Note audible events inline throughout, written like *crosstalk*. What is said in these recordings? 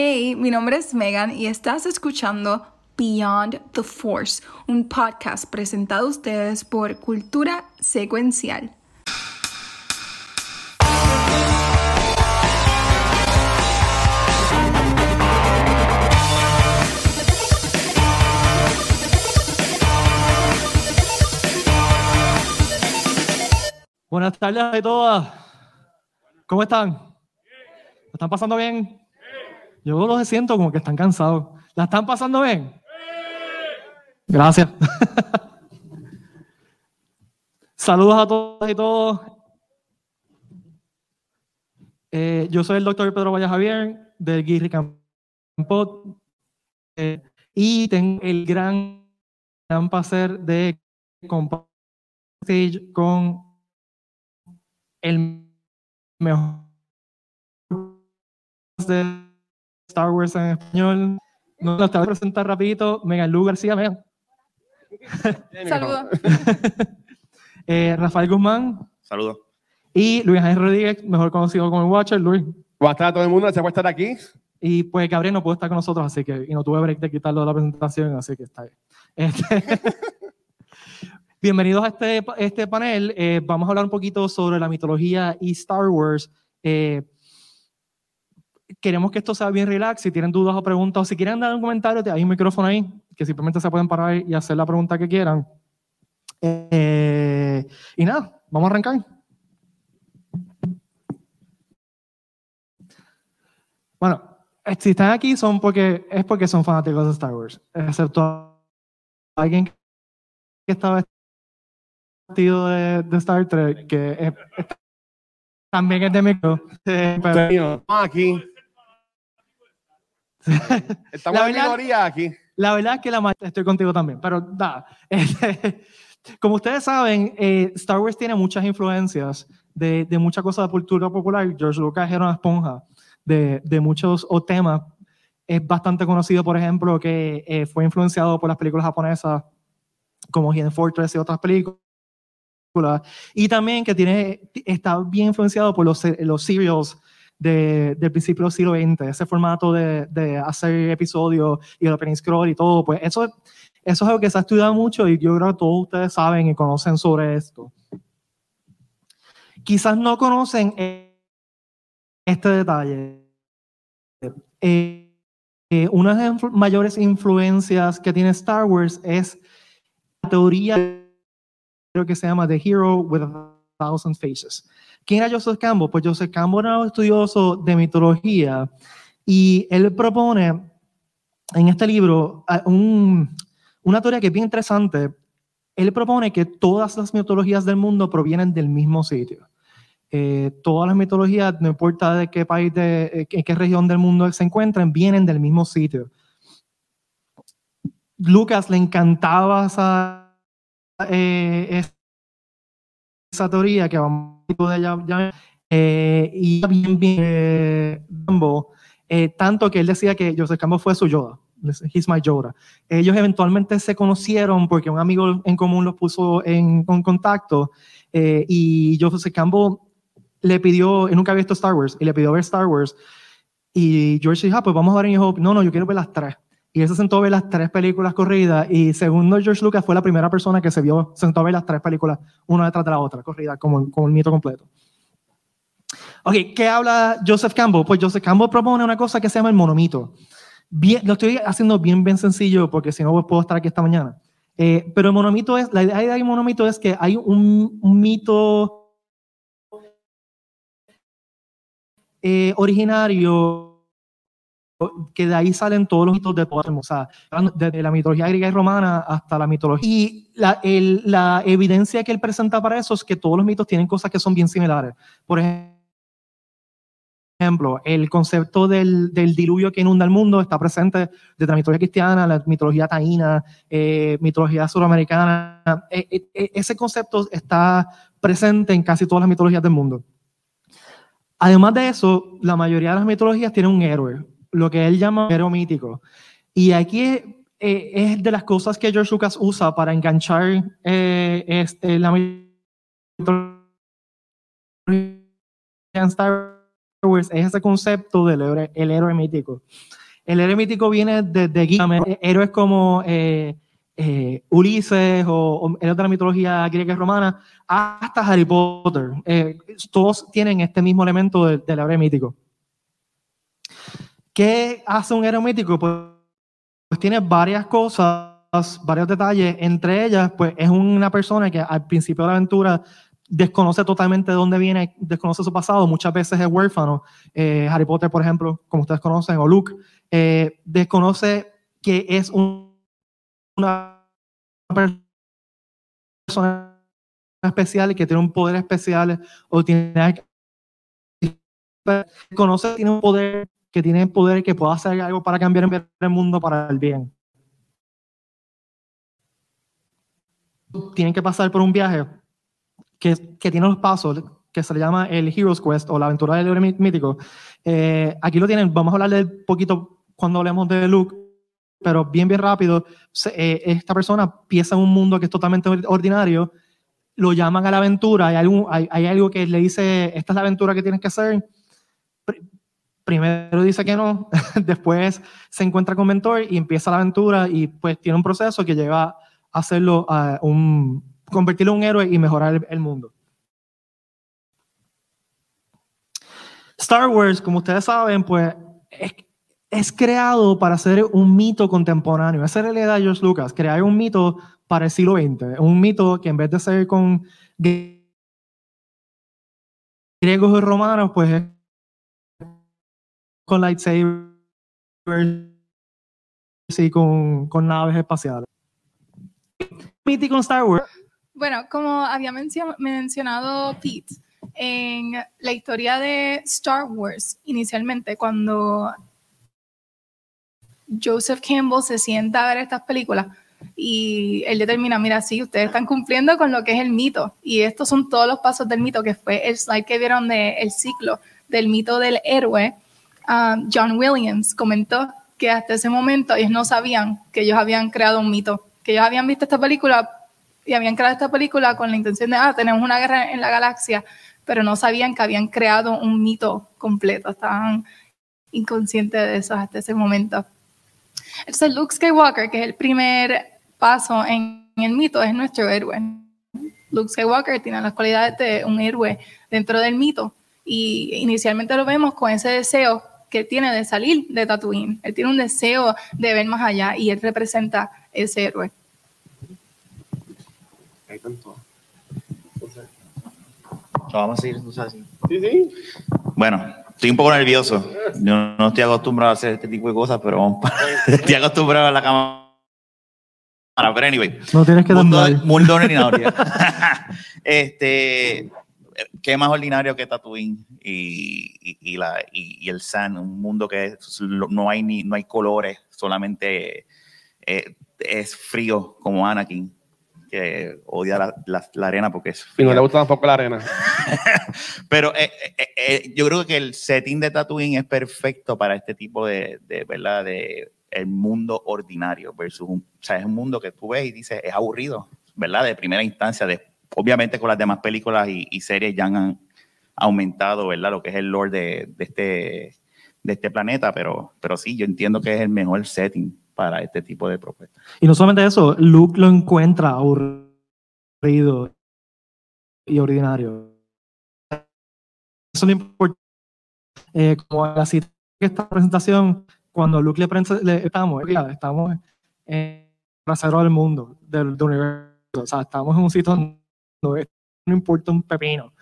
Hey, mi nombre es Megan y estás escuchando Beyond the Force, un podcast presentado a ustedes por Cultura Secuencial. Buenas tardes a todas. ¿Cómo están? ¿La están pasando bien? Yo los siento como que están cansados. ¿La están pasando bien? Gracias. *laughs* Saludos a todas y todos. Eh, yo soy el doctor Pedro Valle Javier del Guirri Campot eh, y tengo el gran, gran placer de compartir con el mejor de Star Wars en español. Nos lo te voy a presentar rapidito. Megan Lu García, Megan. Saludos. *laughs* Eh, Rafael Guzmán Saludos. y Luis Ángel Rodríguez, mejor conocido como el Watcher, Luis. Buenas tardes a todo el mundo, gracias por estar aquí. Y pues Gabriel no pudo estar con nosotros, así que, y no tuve break de quitarlo de la presentación, así que está bien. Este, *laughs* bienvenidos a este, este panel. Eh, vamos a hablar un poquito sobre la mitología y Star Wars. Eh, queremos que esto sea bien relax. Si tienen dudas o preguntas, o si quieren dar un comentario, hay un micrófono ahí, que simplemente se pueden parar y hacer la pregunta que quieran. Eh, y nada, vamos a arrancar. Bueno, eh, si están aquí son porque, es porque son fanáticos de Star Wars, excepto alguien que está vestido de, de Star Trek, que también es de micro. eh, pero- aquí. *laughs* Estamos La en verdad- minoría aquí. La verdad es que la estoy contigo también, pero. *laughs* Este, como ustedes saben, eh, Star Wars tiene muchas influencias de, de muchas cosas de cultura popular. George Lucas era una esponja de, de muchos o temas. Es bastante conocido, por ejemplo, que eh, fue influenciado por las películas japonesas como Hidden Fortress y otras películas. Y también que tiene, está bien influenciado por los, los serials de, del principio del siglo XX, ese formato de, hacer episodios y el opening scroll y todo, pues eso, eso es algo que se ha estudiado mucho y yo creo que todos ustedes saben y conocen sobre esto. Quizás no conocen eh, este detalle. Eh, eh, una de las mayores influencias que tiene Star Wars es la teoría creo que se llama The Hero with a Thousand Faces. ¿Quién era Joseph Campbell? Pues Joseph Campbell era un estudioso de mitología y él propone en este libro un- una teoría que es bien interesante. Él propone que todas las mitologías del mundo provienen del mismo sitio. Eh, todas las mitologías, no importa de qué país, de, eh, qué región del mundo se encuentren, vienen del mismo sitio. Lucas le encantaba esa, eh, esa teoría que vamos a de ella ya, eh, y bien bien eh, eh, tanto que él decía que Joseph Campbell fue su Yoda, he's my Yoda. Ellos eventualmente se conocieron porque un amigo en común los puso en, en contacto eh, y Joseph Campbell le pidió, él nunca había visto Star Wars y le pidió ver Star Wars y George dijo, ah, pues vamos a ver en Hope. No, no, yo quiero ver las tres. Y él se sentó a ver las tres películas corridas y segundo George Lucas fue la primera persona que se vio, se sentó a ver las tres películas una detrás de la otra, corridas, como, como el mito completo. Ok, ¿qué habla Joseph Campbell? Pues Joseph Campbell propone una cosa que se llama el monomito. Bien, lo estoy haciendo bien, bien sencillo porque si no pues, puedo estar aquí esta mañana. Eh, pero el monomito es, la idea del monomito es que hay un, un mito eh, originario que de ahí salen todos los mitos de todas o sea, desde la mitología griega y romana hasta la mitología. Y la, el- la evidencia que él presenta para eso es que todos los mitos tienen cosas que son bien similares. Por ejemplo, el concepto del, del diluvio que inunda el mundo está presente desde la mitología cristiana, la mitología taína, eh, mitología suramericana. Eh, eh, eh, ese concepto está presente en casi todas las mitologías del mundo. Además de eso, la mayoría de las mitologías tienen un héroe, lo que él llama héroe mítico. Y aquí es, eh, es de las cosas que George Lucas usa para enganchar eh, este, la mitología en Star Wars es ese concepto del héroe, el héroe mítico. El héroe mítico viene desde de héroes como eh, eh, Ulises o, o de la mitología griega y romana, hasta Harry Potter. Eh, todos tienen este mismo elemento del, del héroe mítico. ¿Qué hace un héroe mítico? Pues, pues tiene varias cosas, varios detalles. Entre ellas, pues es una persona que al principio de la aventura desconoce totalmente de dónde viene, desconoce su pasado, muchas veces es huérfano. Eh, Harry Potter, por ejemplo, como ustedes conocen, o Luke, eh, desconoce que es un, una persona especial y que tiene un poder especial o tiene conoce tiene un poder que tiene poder que pueda hacer algo para cambiar el mundo para el bien. Tienen que pasar por un viaje que, que tiene los pasos que se le llama el Hero's Quest o la aventura del héroe mítico. Eh, aquí lo tienen, vamos a hablar de poquito cuando hablemos de Luke, pero bien, bien rápido. Eh, esta persona piensa en un mundo que es totalmente ordinario, lo llaman a la aventura, hay, hay algo que le dice, esta es la aventura que tienes que hacer. Primero dice que no, *laughs* después se encuentra con mentor y empieza la aventura y pues tiene un proceso que lleva a hacerlo a un, convertirlo en un héroe y mejorar el, mundo. Star Wars, como ustedes saben, pues es, es, creado para ser un mito contemporáneo. Esa era la idea de George Lucas, crear un mito para el siglo XX. Un mito que en vez de ser con griegos y romanos, pues es con lightsabers y con, con naves espaciales. En Star Wars. Bueno, como había mencio mencionado Pete, en la historia de Star Wars, inicialmente, cuando Joseph Campbell se sienta a ver estas películas y él determina, mira, sí, ustedes están cumpliendo con lo que es el mito y estos son todos los pasos del mito, que fue el slide que vieron del el ciclo del mito del héroe. John Williams comentó que hasta ese momento ellos no sabían que ellos habían creado un mito, que ellos habían visto esta película y habían creado esta película con la intención de, ah, tenemos una guerra en la galaxia, pero no sabían que habían creado un mito completo, estaban inconscientes de eso hasta ese momento. Entonces Luke Skywalker, que es el primer paso en el mito, es nuestro héroe. Luke Skywalker tiene las cualidades de un héroe dentro del mito y inicialmente lo vemos con ese deseo que tiene de salir de Tatooine. Él tiene un deseo de ver más allá y él representa ese héroe. Ahí tanto. Lo vamos a seguir así. Sí, sí. Bueno, estoy un poco nervioso. Yo no estoy acostumbrado a hacer este tipo de cosas, pero vamos *laughs* *laughs* estoy acostumbrado a la cámara. Pero anyway, No tienes que mundo, mundo ordinario. *laughs* este, qué más ordinario que Tatooine y, y, y la, y, y el Sand, un mundo que es- no hay ni no hay colores, solamente eh, es frío como Anakin, que odia la, la- la arena porque es Y no le gusta tampoco la arena. *laughs* Pero eh, eh, eh, yo creo que el setting de Tatooine es perfecto para este tipo de, de ¿verdad? De el mundo ordinario versus un, o sea, es un mundo que tú ves y dices, es aburrido, ¿verdad? De primera instancia, de, obviamente con las demás películas y, series ya han aumentado, ¿verdad? Lo que es el lore de, este, de este planeta, pero, pero sí, yo entiendo que es el mejor setting para este tipo de propuestas. Y no solamente eso, Luke lo encuentra aburrido y ordinario. Eso es lo. Eh, como la cita que esta presentación, cuando Luke le prensa, le, estamos, estamos en el trasero del mundo, del, universo. O sea, estamos en un sitio no importa un pepino.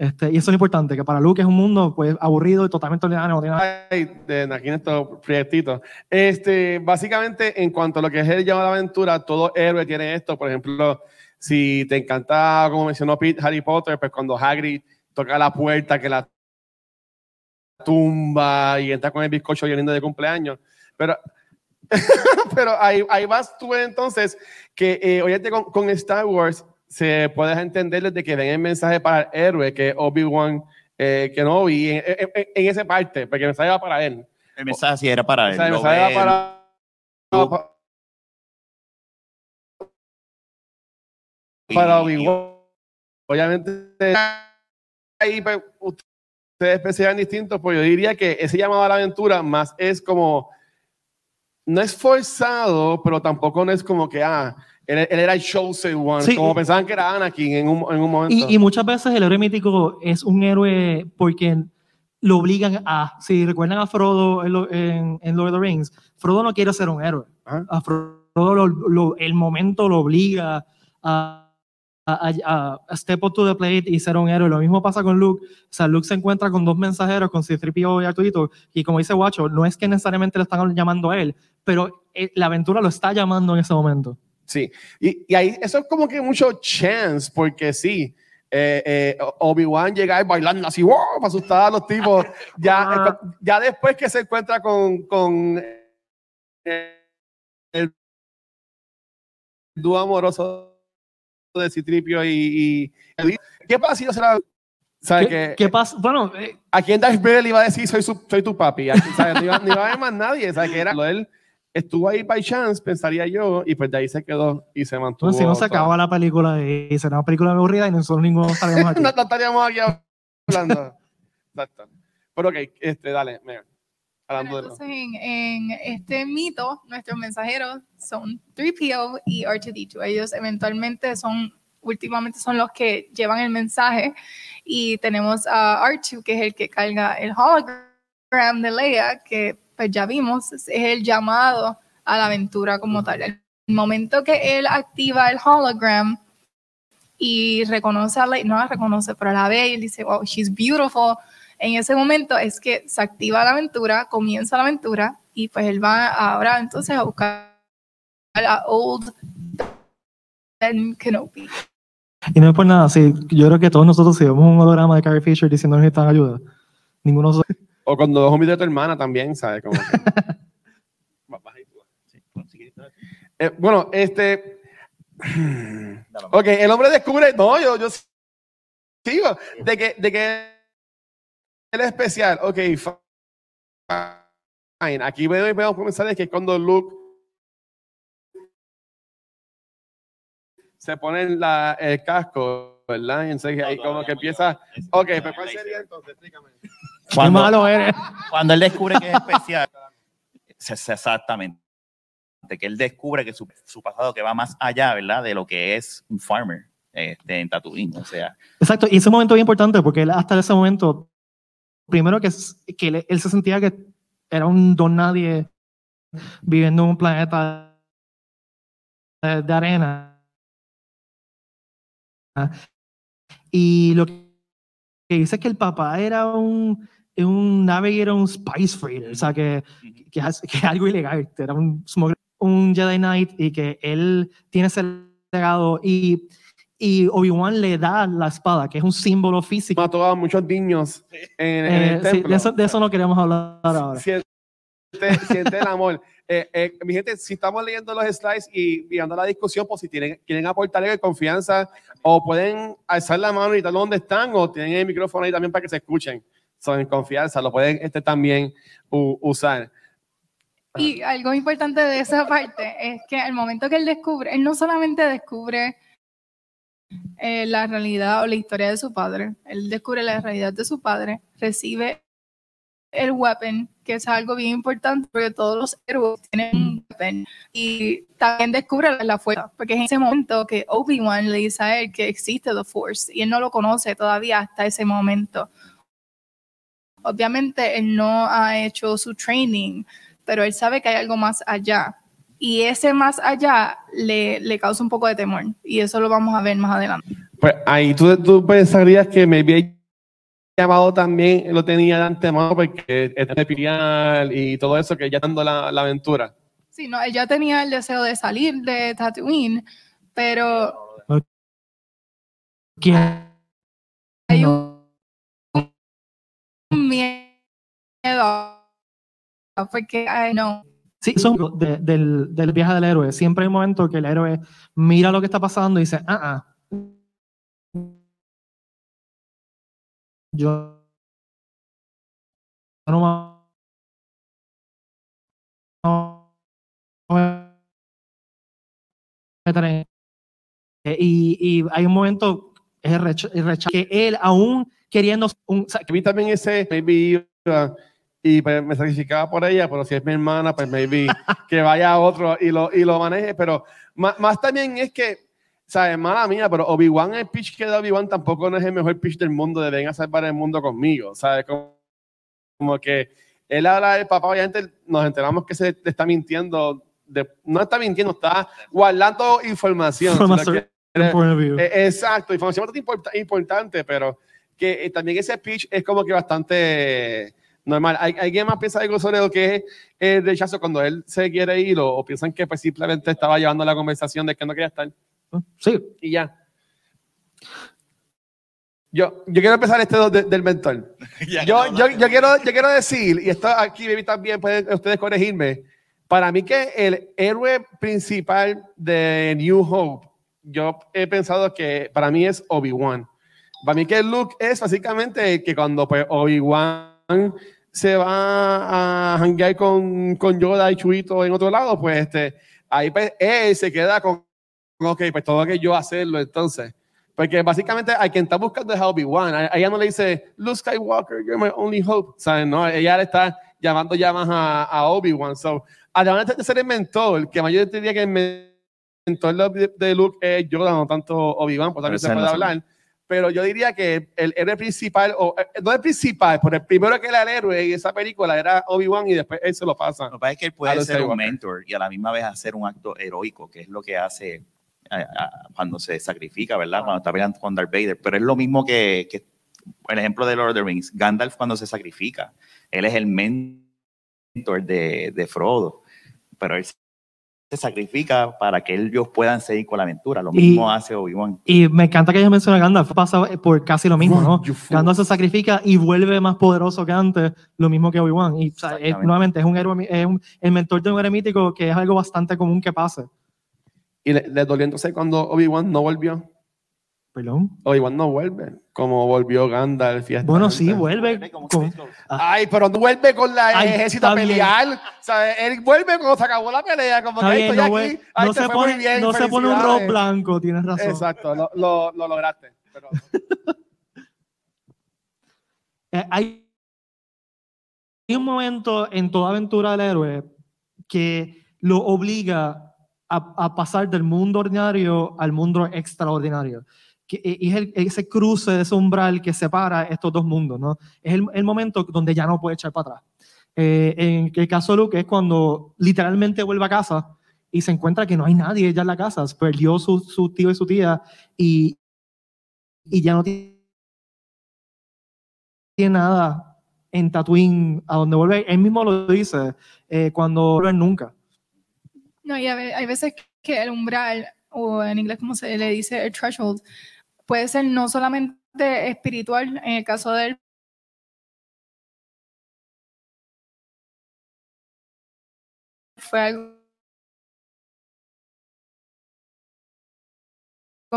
Este, y eso es lo importante, que para Luke es un mundo pues aburrido y totalmente ordinario, no tiene nada Ay, de aquí en estos proyectitos. Este, básicamente, en cuanto a lo que es el llamado a la aventura, todo héroe tiene esto. Por ejemplo, si te encanta, como mencionó Pete, Harry Potter, pues cuando Hagrid toca la puerta, que la tumba y entra con el bizcocho bien lindo de cumpleaños. Pero, *laughs* pero ahí, ahí vas tú entonces, que eh, oyete con, con Star Wars se puedes entender desde que ven el mensaje para el héroe, que es Obi-Wan eh, Kenobi, en, en, en, esa parte, porque el mensaje va para él. El mensaje sí era para O él. sea, el mensaje va para... Para Obi-Wan. Obviamente, ahí pues, usted se especializan distintos, pues yo diría que ese llamado a la aventura más es como, no es forzado, pero tampoco no es como que, ah, él, él era el chosen one, Sí. como pensaban que era Anakin en un, en un momento. Y, y muchas veces el héroe mítico es un héroe porque lo obligan a. Si recuerdan a Frodo en, lo- en- en Lord of the Rings, Frodo no quiere ser un héroe. Ajá. A Frodo lo- lo- el momento lo obliga a, a, a- a step up to the plate y ser un héroe. Lo mismo pasa con Luke. O sea, Luke se encuentra con dos mensajeros, con C-3PO y Arturito, y como dice Guacho, no es que necesariamente le están llamando a él, pero eh, la aventura lo está llamando en ese momento. Sí, y, y ahí eso es como que mucho chance, porque sí, eh, eh, Obi-Wan llega bailando así, wow, para asustar a los tipos. *laughs* Ya, eh, ya después que se encuentra con, con el dúo amoroso de Citripio y, y ¿qué pasa si yo se la ¿Sabes ¿Qué, que qué pasa? Bueno, ¿A quién Darth Vader le iba a decir soy, su- soy tu papi? ¿A quién, ¿sabes? No, iba, no iba a haber más nadie. ¿sabes? Que era, *laughs* él estuvo ahí by chance, pensaría yo, y pues de ahí se quedó y se mantuvo. Bueno, si no se la película y será una película aburrida y nosotros ninguno estaremos *laughs* aquí. no, no estaríamos aquí hablando. Exacto. Pero ok, este, dale, Megan. Hablando de Entonces, en, en este mito, nuestros mensajeros son 3PO y R2D2. Ellos eventualmente son, últimamente son los que llevan el mensaje. Y tenemos a R2, que es el que carga el hologram de Leia, que pues ya vimos, es el llamado a la aventura como tal. El momento que él activa el hologram y reconoce a Leia, no la reconoce, pero la ve y dice, wow, she's beautiful en ese momento es que se activa la aventura, comienza la aventura y pues él va ahora entonces a buscar a Old Ben Kenobi. Y no es por nada, sí, yo creo que todos nosotros si vemos un holograma de Carrie Fisher diciendo que necesitan ayuda, ninguno de nosotros- O cuando dos homies de tu hermana también, ¿sabes? Como que-. *laughs* Eh, bueno, este. Ok, el hombre descubre. No, yo, yo sigo. De que, de que él es especial. Ok, fine. Aquí veo y veo comenzar que es cuando Luke se pone la, el casco, ¿verdad? Y entonces ahí como que empieza. Ok, pero ¿cuál sería entonces? Explícame. Qué Cuando, malo eres. cuando él descubre que es especial, se- exactamente, que él descubre que su, su pasado que va más allá, ¿verdad? De lo que es un farmer este, en Tatooine, o sea, Exacto, y ese momento es bien importante porque él hasta ese momento, primero que, que él, él se sentía que era un don nadie viviendo en un planeta de, de arena. Y lo que dice es que el papá era un, un navigator, un spice freighter, o sea, que, que, es, *laughs* que es algo ilegal, era un, un Jedi Knight y que él tiene ese legado y, y Obi-Wan le da la espada, que es un símbolo físico. Mató a muchos niños en, en Eh, el sí, templo. de, eso, de eso no queremos hablar ahora. siente, siente el amor. Eh, eh, mi gente, si estamos leyendo los slides y viendo la discusión, pues si tienen, quieren aportar algo de confianza o pueden alzar la mano y tal donde están o tienen el micrófono ahí también para que se escuchen. Son en confianza, lo pueden este, también u- usar. Y algo importante de esa parte es que al momento que él descubre, él no solamente descubre eh, la realidad o la historia de su padre, él descubre la realidad de su padre, recibe el weapon, que es algo bien importante porque todos los héroes tienen un weapon, y también descubre la fuerza, porque es en ese momento que Obi-Wan le dice a él que existe The Force y él no lo conoce todavía hasta ese momento. Obviamente él no ha hecho su training, pero él sabe que hay algo más allá. Y ese más allá le, le causa un poco de temor. Y eso lo vamos a ver más adelante. Pues ahí tú, tú pensarías que me había llamado también, lo tenía de antemano porque es especial y todo eso, que ya dando la, la aventura. Sí, no, él ya tenía el deseo de salir de Tatooine, pero ¿Quién? hay un miedo. Porque, ay, no. Sí, son de- del, del viaje del héroe. Siempre hay un momento que el héroe mira lo que está pasando y dice, ah, ah. Yo no me- y, y hay un momento el recha- el rechazo, que él aún queriendo un, A mí también ese, maybe iba y pues, me sacrificaba por ella, pero si es mi hermana, pues maybe *laughs* que vaya a otro y lo, y lo maneje. Pero más, más también es que, ¿sabes? Mala mía, pero Obi-Wan, el pitch que da Obi-Wan tampoco no es el mejor pitch del mundo de ven a salvar el mundo conmigo, ¿sabes? Como, como que él habla del papá, obviamente nos enteramos que se le está mintiendo, de- no está mintiendo, está guardando información. From a quieres- point of view. eh, exacto, información bastante import- importante, pero que eh, también ese pitch es como que bastante normal. ¿Hay, ¿Alguien más piensa algo sobre lo que es el rechazo cuando él se quiere ir o, o piensan que pues, simplemente estaba llevando la conversación de que no quería estar Sí, y ya? Yo, yo quiero empezar este de- del mentor. *laughs* Yo, yo, yo, quiero, yo quiero decir, y esto aquí, baby, también pueden ustedes corregirme, para mí que el héroe principal de New Hope, yo he pensado que para mí es Obi-Wan. Para mí que Luke es básicamente que cuando pues, Obi-Wan se va a hanguear con, con Yoda y Chuito en otro lado, pues este, ahí pues, él se queda con, ok, pues todo que yo hacerlo entonces. Porque básicamente a quien está buscando es a Obi-Wan. A- a Ella no le dice, Luke Skywalker, you're my only hope. ¿Sabes? No, ella le está llamando ya más a, a Obi-Wan. So, además de ser el mentor, que yo diría que el mentor de, de Luke es Yoda, no tanto Obi-Wan, pues también se puede hablar. Pero yo diría que el héroe principal, o eh, no el principal, pero el primero que era el héroe en esa película era Obi-Wan y después él se lo pasa. Lo que pasa es que él puede ser un mentor y a la misma vez hacer un acto heroico, que es lo que hace eh, cuando se sacrifica, ¿verdad? Cuando está peleando con Darth Vader. Pero es lo mismo que, que el ejemplo de Lord of the Rings. Gandalf cuando se sacrifica, él es el mentor de, de Frodo, pero él se sacrifica para que ellos puedan seguir con la aventura. Lo Y- mismo hace Obi-Wan. y me encanta que ella mencione a Gandalf, pasa por casi lo mismo, ¿no? Gandalf se sacrifica y vuelve más poderoso que antes, lo mismo que Obi-Wan. Y o sea, es- Exactamente. nuevamente es un héroe, es un- el mentor de un héroe mítico que es algo bastante común que pase. Y le, le dolió entonces cuando Obi-Wan no volvió. Perdón. Obi-Wan no vuelve, como volvió Gandalf. y esta Bueno, sí, vuelve. Con- que- Ay, pero no vuelve con la Ay, ejército a pelear. O sea, él vuelve cuando se acabó la pelea, como Está que bien, estoy no, aquí. Ay, no se fue muy pone, bien, no se pone un rock blanco, tienes razón. Exacto, lo, lo, lo lograste. Pero, *laughs* Eh, hay hay un momento en toda aventura del héroe que lo obliga a, a pasar del mundo ordinario al mundo extraordinario. Que, y es el- ese cruce, ese umbral que separa estos dos mundos, ¿no? Es el, el momento donde ya no puede echar para atrás. Eh, en el caso de Luke es cuando literalmente vuelve a casa y se encuentra que no hay nadie ya en la casa, perdió su, su tío y su tía y, y ya no tiene nada en Tatooine a donde vuelve. Él mismo lo dice eh, cuando vuelve nunca. No, y hay veces que el umbral, o en inglés como se le dice, el threshold, puede ser no solamente espiritual, en el caso de él, fue algo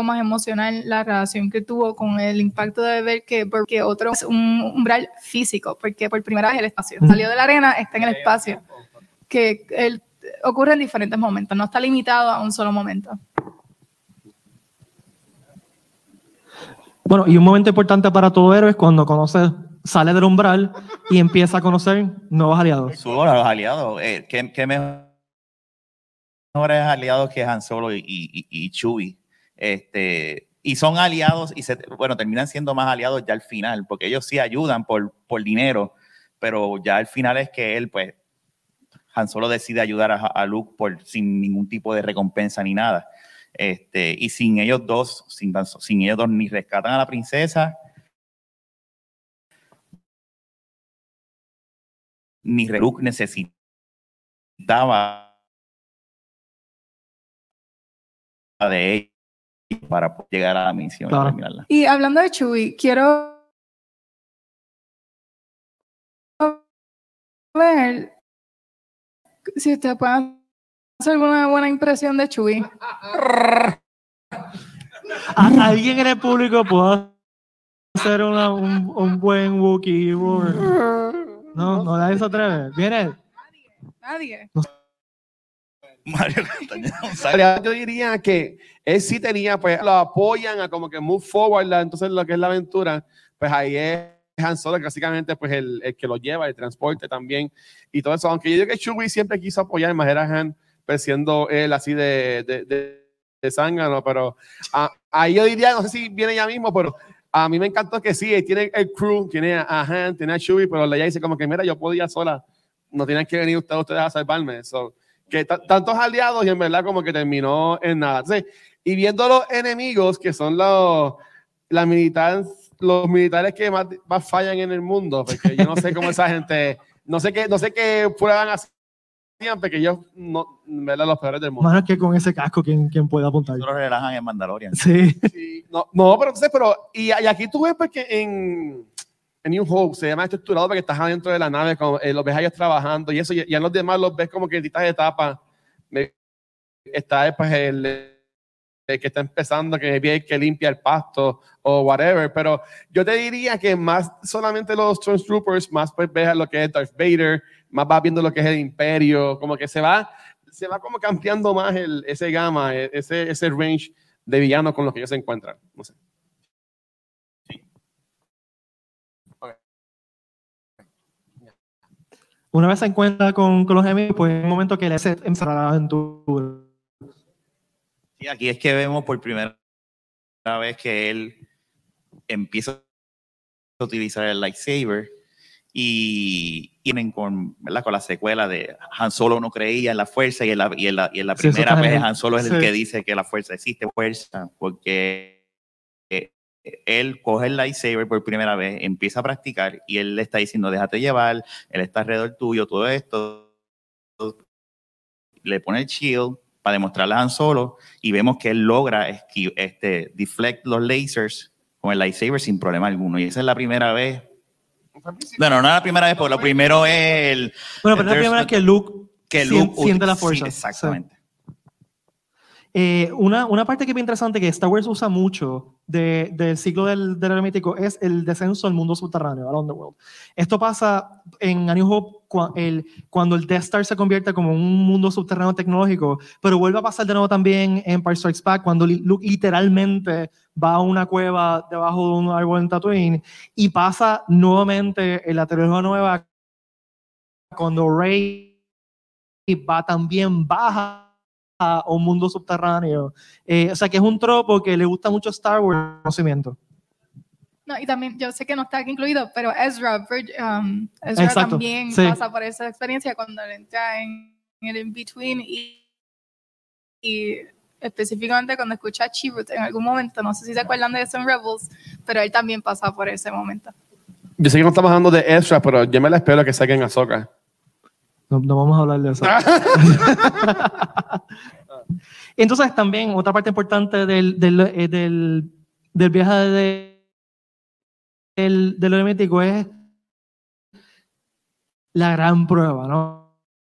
más emocional la relación que tuvo con el impacto de ver que porque otro es un umbral físico, porque por primera vez el espacio salió de la arena, está en el espacio que el- ocurre en diferentes momentos, no está limitado a un solo momento. Bueno, y un momento importante para todo héroe es cuando conoce, sale del umbral y empieza a conocer nuevos aliados. A los aliados. Eh, ¿qué, mejores aliados que Han Solo y, y, y? Este, y son aliados y se, bueno, terminan siendo más aliados ya al final, porque ellos sí ayudan por, por dinero, pero ya al final es que él, pues, Han Solo decide ayudar a, a Luke por, sin ningún tipo de recompensa ni nada. Este, y sin ellos dos, sin, sin ellos dos, ni rescatan a la princesa, ni Luke necesitaba de ellos para poder llegar a la misión Claro. y terminarla. Y hablando de Chewie, quiero ver si ustedes pueden alguna buena impresión de Chewie. ¿A- ¿Alguien en el público puede hacer una- un, un buen Wookiee? No, no, nadie se atreve. Viene. Nadie. Mario Castañeda yo diría que él sí tenía, pues lo apoyan a como que move forward, la- entonces lo que es la aventura, pues ahí es Han Solo, que básicamente pues el, el que lo lleva, el transporte también y todo eso. Aunque yo digo que Chewie siempre quiso apoyar, más era Han, pues siendo él así de, de, de, de zángano, pero ah, ahí yo diría, no sé si viene ya mismo, pero a mí me encantó que sí, tiene el crew, tiene a Han, tiene a Chewie, pero Leia dice como que mira, yo podía sola, no tienen que venir ustedes, ustedes a salvarme. So, que ta- tantos aliados y en verdad como que terminó en nada. Entonces, y viendo los enemigos que son los, la militar, los militares que más, más fallan en el mundo, porque yo no sé cómo esa *laughs* gente, no sé qué, no sé qué prueban así, porque ellos no, verdad los peores del mundo. Más que con ese casco, quien, quien puede apuntar. Nosotros relajan en Mandalorian. Sí. Sí, no, no, pero entonces, pero, y, y aquí tú ves porque en, en New Hope se llama estructurado porque estás adentro de la nave, como, eh, los ves a ellos trabajando y eso, y, y a los demás los ves como que en distintas etapas. Me- está pues el, el que está empezando, que el que limpia el pasto o whatever, pero yo te diría que más solamente los Stormtroopers, más pues ves a lo que es Darth Vader, más vas viendo lo que es el Imperio, como que se va, se va como cambiando más el, ese gama, e- ese, ese range de villanos con los que ellos se encuentran. No sé. Una vez se encuentra con, con los enemigos, pues es un momento que le hace empezar la aventura. Aquí es que vemos por primera vez que él empieza a utilizar el lightsaber y vienen con, ¿verdad? con la secuela de Han Solo no creía en la fuerza y en la, y en la, y en la Sí, eso primera vez. Han Solo es Sí. el que dice que la fuerza existe fuerza porque eh, él coge el lightsaber por primera vez, empieza a practicar y él le está diciendo déjate llevar, él está alrededor tuyo, todo esto, le pone el shield para demostrarle a Han Solo y vemos que él logra este, deflect los lasers con el lightsaber sin problema alguno. Y esa es la primera vez. Bueno, no es la primera vez, porque lo primero es el Bueno, pero es la primera vez que Luke, que Luke siente la sí, fuerza. exactamente. Eh, una, una parte que es bien interesante que Star Wars usa mucho de- del ciclo del, del hermético es el descenso al mundo subterráneo, al underworld. Esto pasa en A New Hope cua- el- cuando el Death Star se convierte como un mundo subterráneo tecnológico, pero vuelve a pasar de nuevo también en Empire Strikes Back cuando Luke literalmente va a una cueva debajo de un árbol en Tatooine y pasa nuevamente en la trilogía nueva cuando Rey va también baja a un mundo subterráneo. Eh, o sea que es un tropo que le gusta mucho Star Wars, conocimiento. No, y también, yo sé que no está aquí incluido, pero Ezra, Virg- um, Ezra Exacto, también sí. pasa por esa experiencia cuando entra en, en el in-between y, y específicamente cuando escucha a Chirrut en algún momento, no sé si se acuerdan de eso en Rebels, pero él también pasa por ese momento. Yo sé que no estamos hablando de Ezra, pero yo me la espero que saquen a Ahsoka. No, no vamos a hablar de eso. *laughs* Entonces también otra parte importante del, del, eh, del, del viaje de, del, del hermético es la gran prueba, ¿no?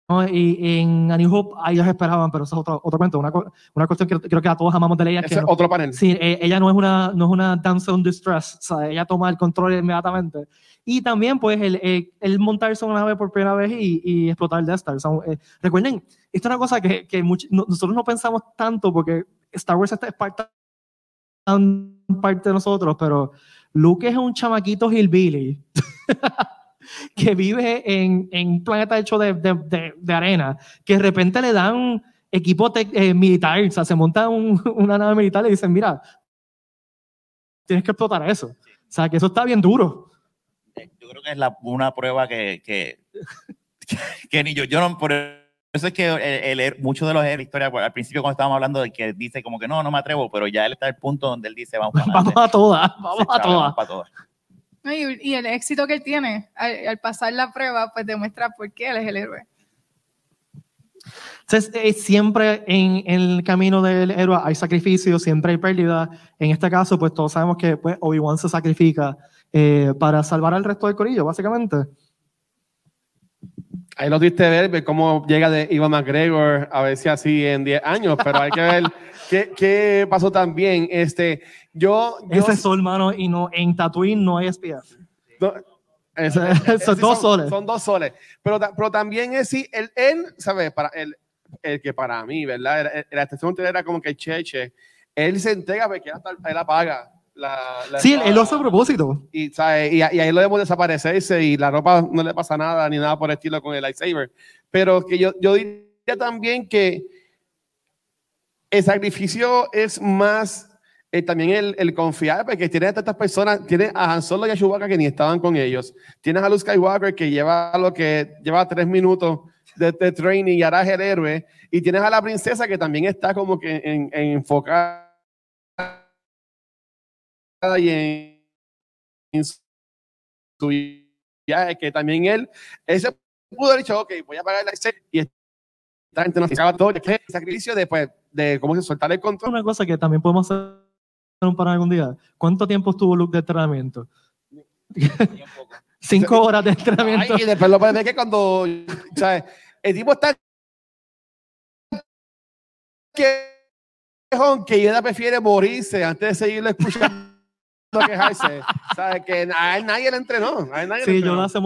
¿No? Y en A New Hope ahí ellos esperaban, pero eso es otro, otro cuento, una, una cuestión que creo que a todos amamos de que Ese es no- otro panel. Sí, e- ella no es una, no es una damsel in distress, o sea, ella toma el control inmediatamente. Y también, pues, el, el, el montarse una nave por primera vez y, y explotar el Death Star. O sea, eh, recuerden, esto es una cosa que, que much- no- nosotros no pensamos tanto porque Star Wars es parte, parte de nosotros, pero Luke es un chamaquito hillbilly *laughs* que vive en, en un planeta hecho de, de, de- arena, que de repente le dan equipo eh, militar, o sea, se monta un- una nave militar y le dicen, mira, tienes que explotar eso. O sea, que eso está bien duro. Yo creo que es la- una prueba que, que, *laughs* que ni yo, yo no, por eso es que el, el- muchos de los de la historia, al principio cuando estábamos hablando de que dice como que no, no me atrevo, pero ya él está al punto donde él dice, vamos *laughs* Vamos a todas, vamos a todas. Y, y el éxito que él tiene al, al pasar la prueba, pues demuestra por qué él es el héroe. Entonces, eh, siempre en, en el camino del héroe hay sacrificio, siempre hay pérdida. En este caso, pues todos sabemos que pues, Obi-Wan se sacrifica eh, para salvar al resto del corillo, básicamente. Ahí lo tuviste ver, ver cómo llega de Ivan McGregor a ver si así en 10 años, pero hay que ver *laughs* qué, qué pasó también. Este, yo, yo Ese sol, mano, y no, en Tatooine no hay SPF. No, eso- *laughs* Son eso sí dos soles. Son dos soles. Pero, pero también es sí, él, él ¿sabes? Para él, el que para mí, ¿verdad? La estación era como que cheche. Él se entrega porque él, hasta- él apaga la, la Sí, él, lo hace a propósito. y, ¿sabes? y, y ahí lo vemos desaparecerse y la ropa no le pasa nada ni nada por el estilo con el lightsaber. Pero que yo, yo diría también que el sacrificio es más eh, también el, el confiar, porque tienes a tantas personas, tienes a Han Solo y a Chewbacca que ni estaban con ellos. Tienes a Luke Skywalker que lleva lo que lleva tres minutos de, de training y es el héroe. Y tienes a la princesa que también está como que en, en enfocada y en, en su viaje, que también él, él se pudo haber dicho, ok, voy a pagar la y esta gente no se acaba todo, que el sacrificio de, pues, de cómo se soltar el control. Una cosa que también podemos hacer un para algún día. ¿Cuánto tiempo estuvo Luke de entrenamiento? Cinco horas de entrenamiento. Ay, y después lo puedes ver que cuando, ¿sabes? El tipo está quejón que ella prefiere morirse antes de seguirlo escuchando quejarse. ¿Sabes? Que a él nadie le entrenó. A él nadie le Sí, yo entrenó. lo hace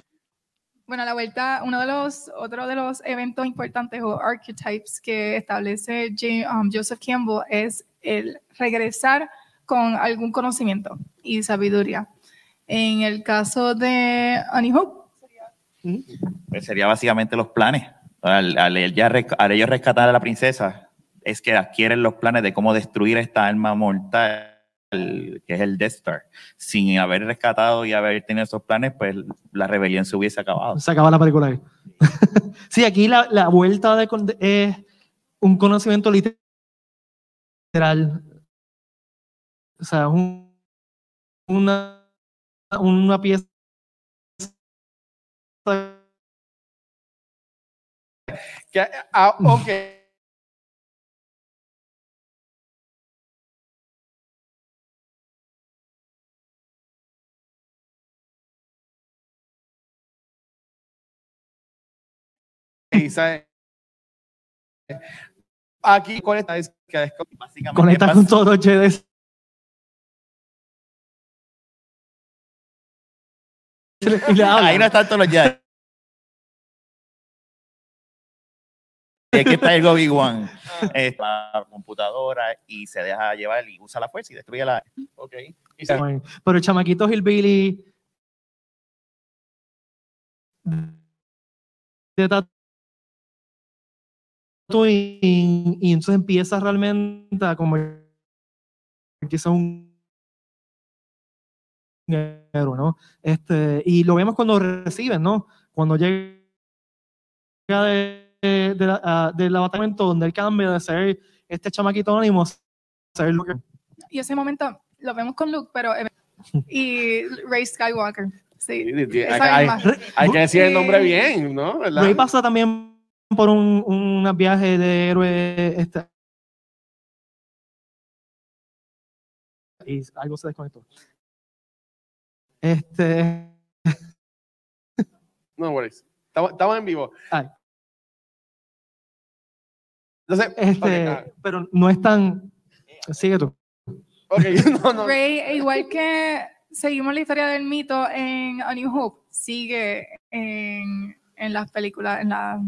Bueno, a la vuelta, uno de los, otro de los eventos importantes o archetypes que establece um, Joseph Campbell es el regresar con algún conocimiento y sabiduría. En el caso de Annie Hope, Pues sería básicamente los planes. Al, al ya al ellos rescatar a la princesa, es que adquieren los planes de cómo destruir esta arma mortal que es el Death Star. Sin haber rescatado y haber tenido esos planes, pues la rebelión se hubiese acabado. Se acaba la película ahí. *laughs* sí, aquí la, la vuelta de, con- de- es un conocimiento literal. O sea, un- una, una pieza. Que, ah, ok. Aquí conecta es que Básicamente Conecta con le habla. Ahí no están todos los Jedi. Y aquí está el Obi-Wan. Eh, la computadora y se deja llevar y usa la fuerza y destruye la. ok. Y se- Bueno, Pero el chamaquito Hillbilly de Y entonces empieza realmente a como empieza un héroe, ¿no? Este, y lo vemos cuando reciben, ¿no? Cuando llega de, de la, a- del abatamiento donde él cambia de ser este chamaquito anónimo a ser lo que y ese momento lo vemos con Luke, pero *laughs* y Rey Skywalker. Sí, Sí, sí, esa hay, hay- hay que decir el nombre bien, ¿no? ¿Verdad? Rey pasa también por un, un viaje de héroe. Este, y algo se desconectó. Este. *laughs* No worries. Estamos, estamos en vivo. Ay. Entonces, este ah, pero no es tan. Sigue tú. ok, *laughs* no, no. *laughs* Rey, igual que seguimos la historia del mito en A New Hope, sigue en, en las películas, en la...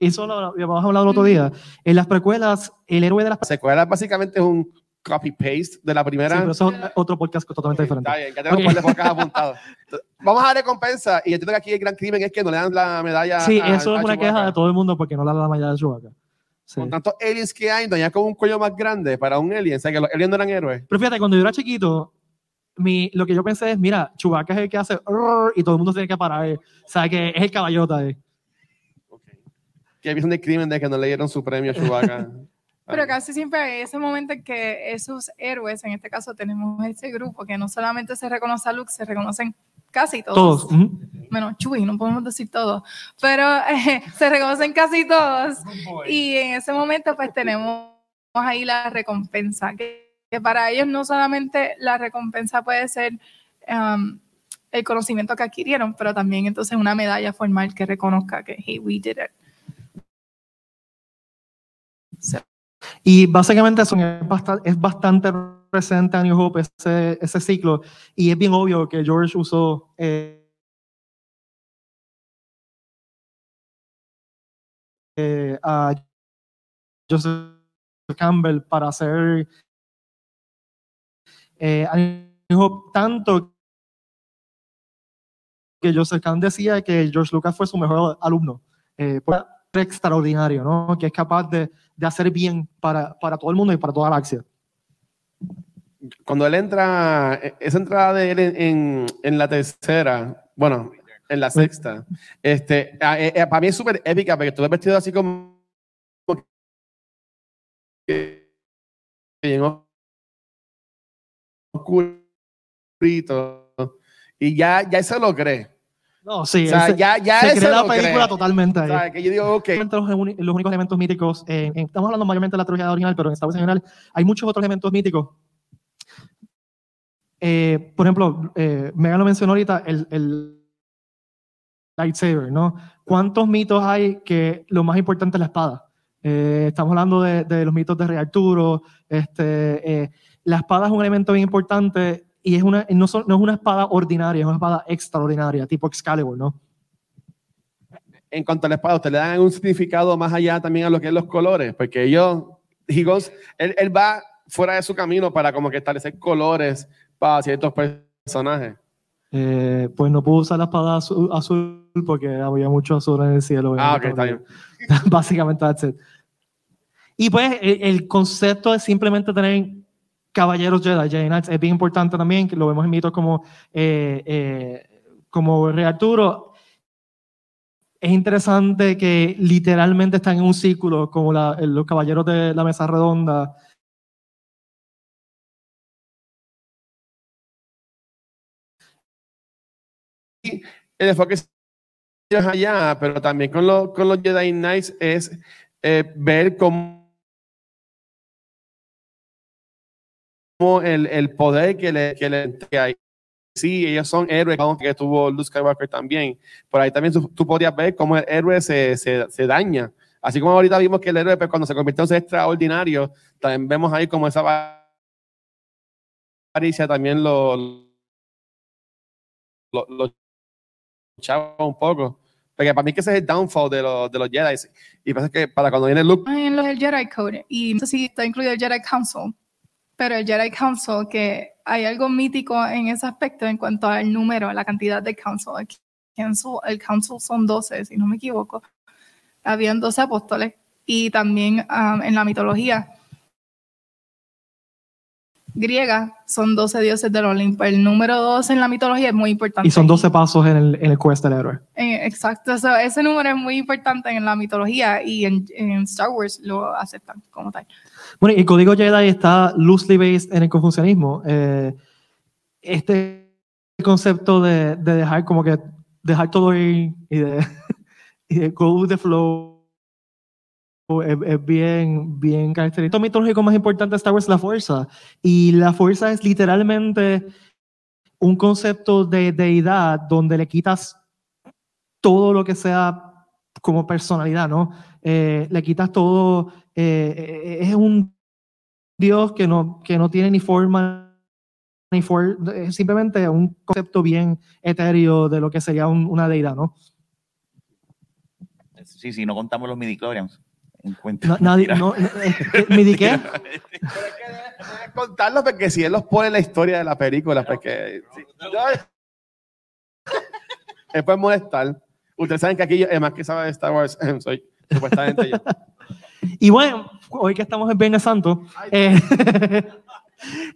Eso lo, lo habíamos hablado el otro día. En las precuelas, el héroe de las. La secuela básicamente es un copy-paste de la Sí, primera. pero eso es otro podcast totalmente diferente. Está bien, ya tengo un par de podcasts apuntados. Vamos a dar recompensa y entiendo que aquí el gran crimen es que no le dan la medalla. Sí, a- eso a es una Chewbacca. queja de todo el mundo porque no le da la medalla de Chewbacca. Sí. Con tantos aliens que hay, no como un cuello más grande para un alien. O sea, que los aliens no eran héroes. Pero fíjate, cuando yo era chiquito, mi, lo que yo pensé es, mira, Chewbacca es el que hace y todo el mundo tiene que parar. O sea, que es el caballota. ahí. Que empiezan el crimen de que no le dieron su premio a Chewbacca. *laughs* Pero casi siempre hay ese momento en que esos héroes, en este caso tenemos ese grupo que no solamente se reconoce a Luke, se reconocen casi Todos. todos. ujú. Menos Chewie, no podemos decir todos, pero eh, *laughs* se reconocen casi todos. Y en ese momento pues tenemos ahí la recompensa, que, que para ellos no solamente la recompensa puede ser um, el conocimiento que adquirieron, pero también entonces una medalla formal que reconozca que, hey, we did it. Y básicamente eso es bastante, es bastante presente a New Hope ese, ese ciclo. Y es bien obvio que George usó eh, eh, a Joseph Campbell para hacer eh, a New Hope, tanto que Joseph Campbell decía que George Lucas fue su mejor alumno. Eh, extraordinario, ¿no? Que es capaz de, de hacer bien para, para todo el mundo y para toda la acción. Cuando él entra, e- esa entrada de él en, en- la tercera, bueno, en la sexta, este, eh, eh, para mí es súper épica porque tú ves vestido así como que- bien oscurito y ya, ya se lo cree. No, sí, O sea, él se, ya, ya se cree la película cree. totalmente O ahí. sea, que yo digo, ok, Realmente los, los únicos elementos míticos, eh, en- estamos hablando mayormente de la trilogía original, pero en Star Wars general hay muchos otros elementos míticos. Eh, por ejemplo, eh, Megan lo mencionó ahorita, el, el lightsaber, ¿no? ¿Cuántos mitos hay que lo más importante es la espada? Eh, estamos hablando de, de los mitos de Rey Arturo. Este, eh, la espada es un elemento bien importante y es una, no, son- no es una espada ordinaria, es una espada extraordinaria, tipo Excalibur, ¿no? en cuanto a la espada, ¿usted le dan algún significado más allá también a lo que es los colores? Porque ellos, he goes- él, él va fuera de su camino para como que establecer colores para ciertos personajes. Eh, pues no pudo usar la espada azul, azul porque había mucho azul en el cielo. Ah, ok, está bien. *laughs* Básicamente, that's it. Y pues el, el concepto de simplemente tener caballeros Jedi, Jedi Knights, es bien importante también, que lo vemos en mitos como, eh, eh, como Rey Arturo. Es interesante que literalmente están en un círculo, como la- los caballeros de la mesa redonda. el enfoque es allá, pero también con, los con los Jedi Knights es eh, ver cómo el, el poder que le, que le entrega. Sí, ellos son héroes, que tuvo Luke Skywalker también. Por ahí también tú, tú podrías ver cómo el héroe se, se, se daña. Así como ahorita vimos que el héroe, pues, cuando se convierte en ser extraordinario, también vemos ahí como esa avaricia también lo, lo, lo chava un poco. Porque para mí que ese es el downfall de los, de los Jedi. Y pasa que para cuando viene Luke, en los Jedi Code y no sé si está incluido el Jedi Council, pero el Jedi Council, que hay algo mítico en ese aspecto en cuanto al número, la cantidad de Council. El Council, el council son 12, si no me equivoco. Habían 12 apóstoles y también um, en la mitología griega son 12 dioses del Olimpo. El número 12 en la mitología es muy importante. Y son 12 pasos en el, en el quest del héroe. Eh, exacto, so, ese número es muy importante en la mitología y en, en Star Wars lo aceptan como tal. Bueno, y el código Jedi está loosely based en el confucianismo. Eh, este concepto de, de dejar como que dejar todo ir y de, *laughs* y de go with the flow es, es bien, bien característico. Mitológico más importante de Star Wars la fuerza. Y la fuerza es literalmente un concepto de deidad donde le quitas todo lo que sea como personalidad, ¿no? Eh, le quitas todo, eh, es un Dios que no, que no tiene ni forma, ni for, es simplemente un concepto bien etéreo de lo que sería un- una deidad, ¿no? Sí, sí, no contamos los midichlorians. En cuenta. Na- nadie, Mentira. no, eh, *laughs* ¿me di qué? contarlo porque si él los pone en la historia de la película, porque sí. él puede molestar. Ustedes saben que aquí, yo, además que sabe de Star Wars, *laughs* soy supuestamente yo. Y bueno, hoy que estamos en Viernes Santo, eh, *laughs*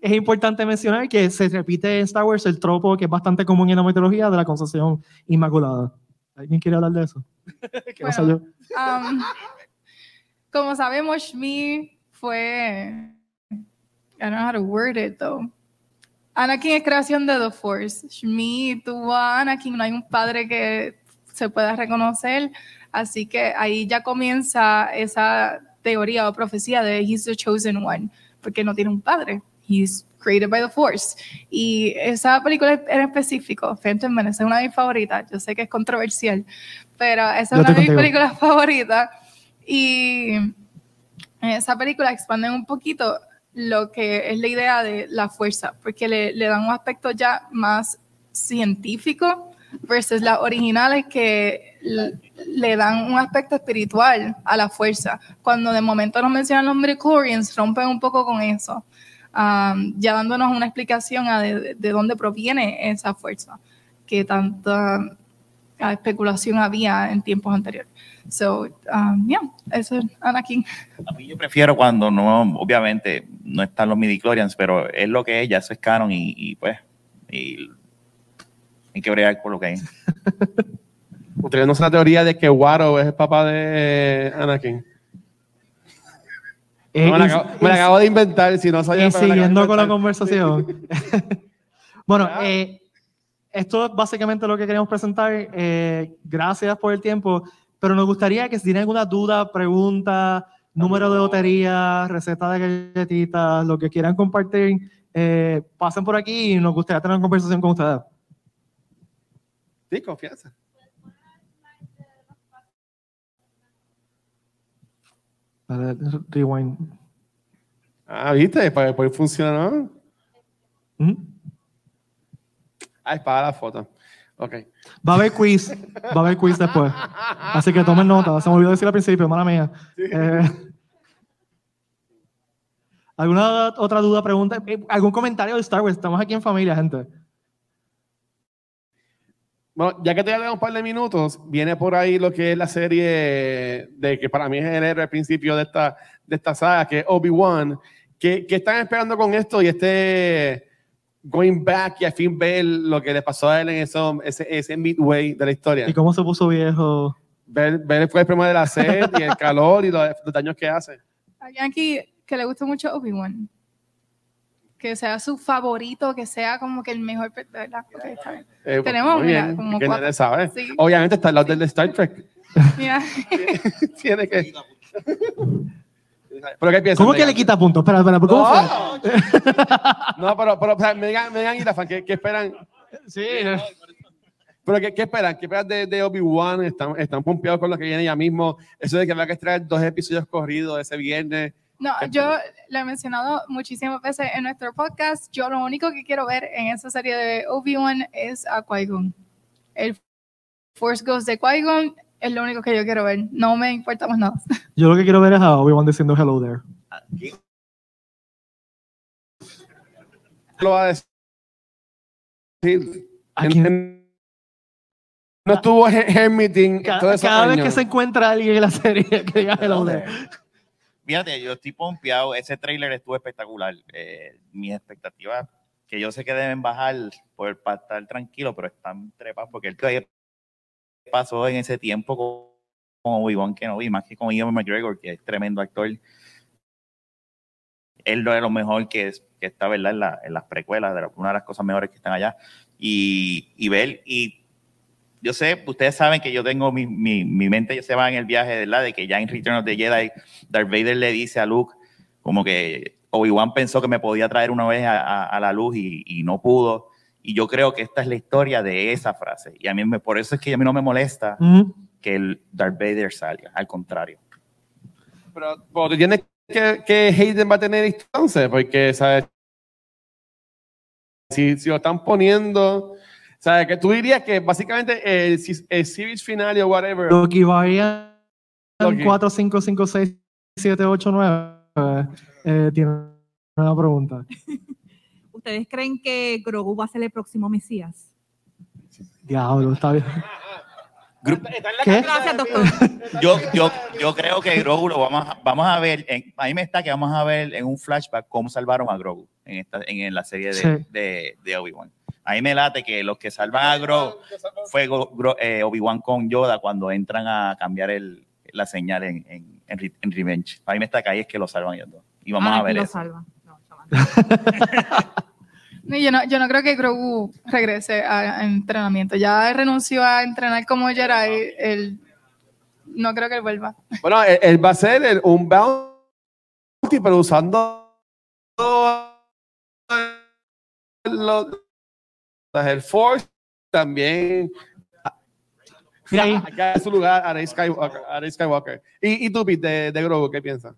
es importante mencionar que se repite en Star Wars el tropo que es bastante común en la mitología de la concepción inmaculada. ¿Alguien quiere hablar de eso? No sea Bueno. yo. Um, como sabemos, Shmi fue. I don't know how to word it though. Anakin es creación de The Force. Shmi tuvo a Anakin, no hay un padre que se pueda reconocer. Así que ahí ya comienza esa teoría o profecía de He's the chosen one, porque no tiene un padre. He's created by the Force. Y esa película en específico, Phantom Menace, es una de mis favoritas. Yo sé que es controversial, pero esa Yo es una de mis películas favoritas. Y en esa película expanden un poquito lo que es la idea de la fuerza, porque le, le dan un aspecto ya más científico versus las originales que le dan un aspecto espiritual a la fuerza. Cuando de momento nos mencionan los midichlorians, rompen un poco con eso, um, ya dándonos una explicación a de, de dónde proviene esa fuerza, que tanta ah, especulación había en tiempos anteriores. So, um, yeah, eso es Anakin. A mí yo prefiero cuando no, obviamente, no están los midichlorians, pero es lo que es, ya eso es canon y, y, pues, y hay que bregar por lo que hay. Ustedes no saben la teoría de que Waro es el papá de Anakin. Eh, me, la y- acabo, me la y- acabo de inventar, si no sabía. acabo de siguiendo con la conversación. *laughs* bueno, Ah. eh, esto es básicamente lo que queríamos presentar. Eh, gracias por el tiempo, pero nos gustaría que si tienen alguna duda, pregunta, número de lotería, receta de galletitas, lo que quieran compartir, eh, pasen por aquí y nos gustaría tener una conversación con ustedes. Sí, confianza. Dale, Rewind. Ah, viste, pues, pues funcionó. Ujú. Ah, es para la foto. Ok. Va a haber quiz, va a haber quiz después. Así que tomen nota. Se me olvidó decir al principio, mala mía. Eh, ¿Alguna otra duda, pregunta? Eh, ¿Algún comentario de Star Wars? Estamos aquí en familia, gente. Bueno, ya que te un par de minutos, viene por ahí lo que es la serie de que para mí es el héroe al principio de esta, de esta saga, que es Obi-Wan. ¿Qué, ¿Qué están esperando con esto y este going back y al fin ver lo que le pasó a él en eso, ese, ese midway de la historia? ¿Y cómo se puso viejo? Ver, ver fue el problema de la sed y el calor y los, los daños que hace. Alguien aquí que le gusta mucho Obi-Wan. Que sea su favorito, que sea como que el mejor. ¿verdad? Ok, está bien. Eh, Tenemos, muy mira, bien, como que cuatro. nadie sabe. Sí. Obviamente está al lado del de Star Trek. Mira, *laughs* Tiene que. ¿Pero qué piensas? ¿Cómo que Megan? le quita puntos? Espera, espera, ¿cómo fue? No, *laughs* no pero, pero o sea, me digan, me digan y la fan, ¿qué, qué esperan? Sí. ¿Pero qué, qué esperan? ¿Qué esperan de, de Obi-Wan? ¿Están, ¿Están pompeados con lo que viene ya mismo? Eso de que va a extraer dos episodios corridos ese viernes. no, yo lo he mencionado muchísimas veces en nuestro podcast. Yo lo único que quiero ver en esa serie de Obi-Wan es a Qui-Gon. El Force Ghost de Qui-Gon es lo único que yo quiero ver. No me importa más nada. *laughs* Yo lo que quiero ver es a Obi-Wan diciendo hello there. Lo va a decir. No estuvo en el meeting Cada, todos esos cada vez que se encuentra alguien en la serie *laughs* que diga hello there. Fíjate, yo estoy pompeado. Ese tráiler estuvo espectacular. Eh, mis expectativas, que yo sé que deben bajar por, para estar tranquilo, pero están trepadas porque el que pasó en ese tiempo con, Obi-Wan Kenobi, más que con Ian McGregor, que es tremendo actor. Él lo es lo mejor que, es, que está, ¿verdad? En, la- en las precuelas, de una de las cosas mejores que están allá. Y, y ver, y yo sé, ustedes saben que yo tengo mi, mi, mi mente ya se va en el viaje, ¿verdad? De que ya en Return of the Jedi, Darth Vader le dice a Luke como que Obi-Wan pensó que me podía traer una vez a, la luz y no pudo. Y yo creo que esta es la historia de esa frase. Y a mí me, por eso es que a mí no me molesta Ujú. que el Darth Vader salga, al contrario. Pero, tú tienes que, que Hayden va a tener entonces, porque, ¿sabes? Si, si lo están poniendo, ¿sabes? Que tú dirías que básicamente el, el series final o whatever. Lo que varían Loki. 4, 5, 5, 6, 7, 8, 9. Eh, tiene una pregunta. *laughs* ¿Ustedes creen que Grogu va a ser el próximo Mesías? Diablo, está bien. ¿Qué? Gracias, doctor. Yo, yo, yo creo que Grogu lo vamos a, vamos a ver, en, a mí me está que vamos a ver en un flashback cómo salvaron a Grogu en, esta, en, la serie de, Sí. de, de Obi-Wan. A mí me late que los que salvan a Grogu fue Gro- eh, Obi-Wan con Yoda cuando entran a cambiar el, la señal en, en, en, Re- en Revenge. A mí me está que ahí es que lo salvan ellos dos. Y vamos Ah, a ver lo eso. salva. No. *laughs* No, yo, no, yo no creo que Grogu regrese a, a entrenamiento. Ya renunció a entrenar como Jedi. Él, no creo que él vuelva. Bueno, él, él va a ser el- un bounty, pero usando el Force también. Mira ahí. Acá en su lugar, Skywalker. a Rey Skywalker. ¿Y, y tú, Pete, de, de Grogu, qué piensas?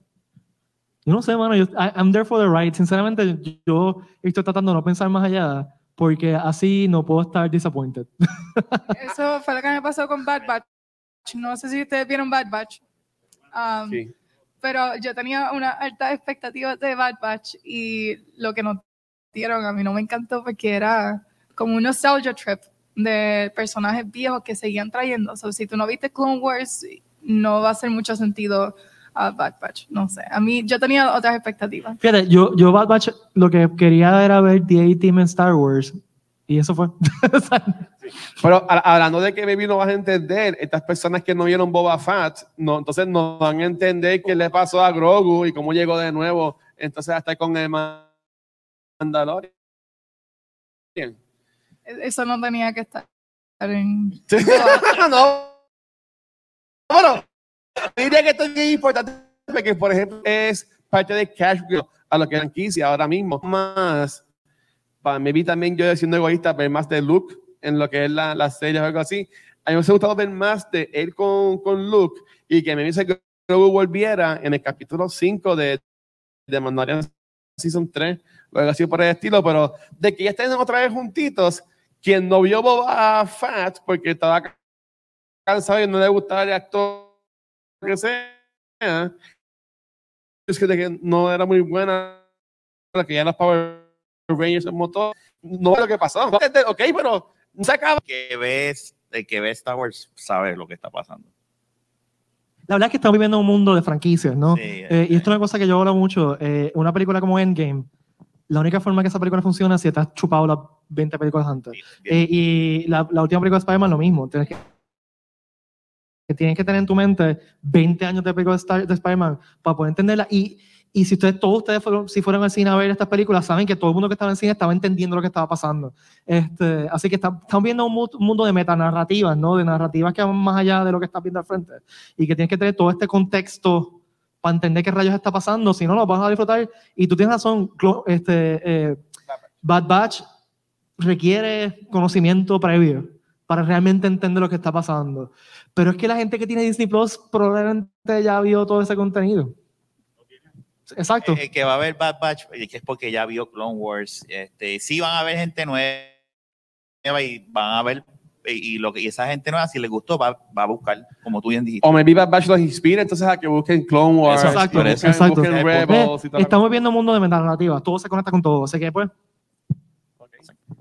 Yo no sé, mano. Yo, I- I'm there for the ride. Sinceramente, yo estoy tratando de no pensar más allá. porque así no puedo estar disappointed. *laughs* Eso fue lo que me pasó con Bad Batch. No sé si ustedes vieron Bad Batch. Um, Sí. Pero yo tenía una alta expectativa de Bad Batch y lo que nos dieron a mí no me encantó porque era como un nostalgia trip de personajes viejos que seguían trayendo. So, si tú no viste Clone Wars, no va a hacer mucho sentido a Bad Batch. No sé. A mí, yo tenía otras expectativas. Fíjate, yo, yo Bad Batch lo que quería era ver The A-Team en Star Wars y eso fue. *laughs* Pero a- hablando de que baby no vas a entender, estas personas que no vieron Boba Fett, no, entonces no van a entender qué le pasó a Grogu y cómo llegó de nuevo, entonces hasta con el Mandalorian. E- Eso no tenía que estar en... *laughs* no. Bueno, diría que esto es importante porque, por ejemplo, es parte de Cash a lo que franquicia ahora mismo. Más, para mí también yo siendo egoísta, ver más de Luke en lo que es la, la serie o algo así. A mí me hubiese gustado ver más de él con, con Luke y que me dice que Grogu volviera en el capítulo 5 de, de Mandalorian Season 3 o algo así por el estilo, pero de que ya estén otra vez juntitos, quien no vio Boba Fett porque estaba cansado y no le gustaba el actor que sea, es que, de que no era muy buena, que ya los Power Rangers en motor, no es lo que pasó. Ok, pero se acaba. que ves, el que ve Star Wars sabe lo que está pasando. La verdad es que estamos viviendo en un mundo de franquicias, ¿no? Sí, Eh, y esto es una cosa que yo hablo mucho. eh, una película como Endgame, la única forma que esa película funciona es si te has chupado las 20 películas antes. bien, bien. Eh, y la, la última película de Spider-Man lo mismo. Tienes que, que tienes que tener en tu mente 20 años de película de, Spider-Man para poder entenderla. Y, y si ustedes, todos ustedes fueron, si fueron al cine a ver estas películas, saben que todo el mundo que estaba en cine estaba entendiendo lo que estaba pasando. Este, así que está- estamos viendo un, mu- un mundo de metanarrativas, ¿no? De narrativas que van más allá de lo que estás viendo al frente. Y que tienes que tener todo este contexto para entender qué rayos está pasando, si no, lo vas a disfrutar. Y tú tienes razón, este, eh, Bad Batch requiere conocimiento previo para realmente entender lo que está pasando. Pero es que la gente que tiene Disney Plus probablemente ya vio todo ese contenido. Exacto. El que va a ver Bad Batch es que es porque ya vio Clone Wars. Este, sí van a ver gente nueva y van a ver y, lo que y esa gente nueva si les gustó va, va a buscar como tú bien dijiste. O maybe Bad Batch los inspira, entonces a que busquen Clone Wars, Exacto, que busquen, exacto. busquen Eh, Rebels y Eh, estamos viendo un mundo de metanarrativas. Todo se conecta con todo. Así que, pues,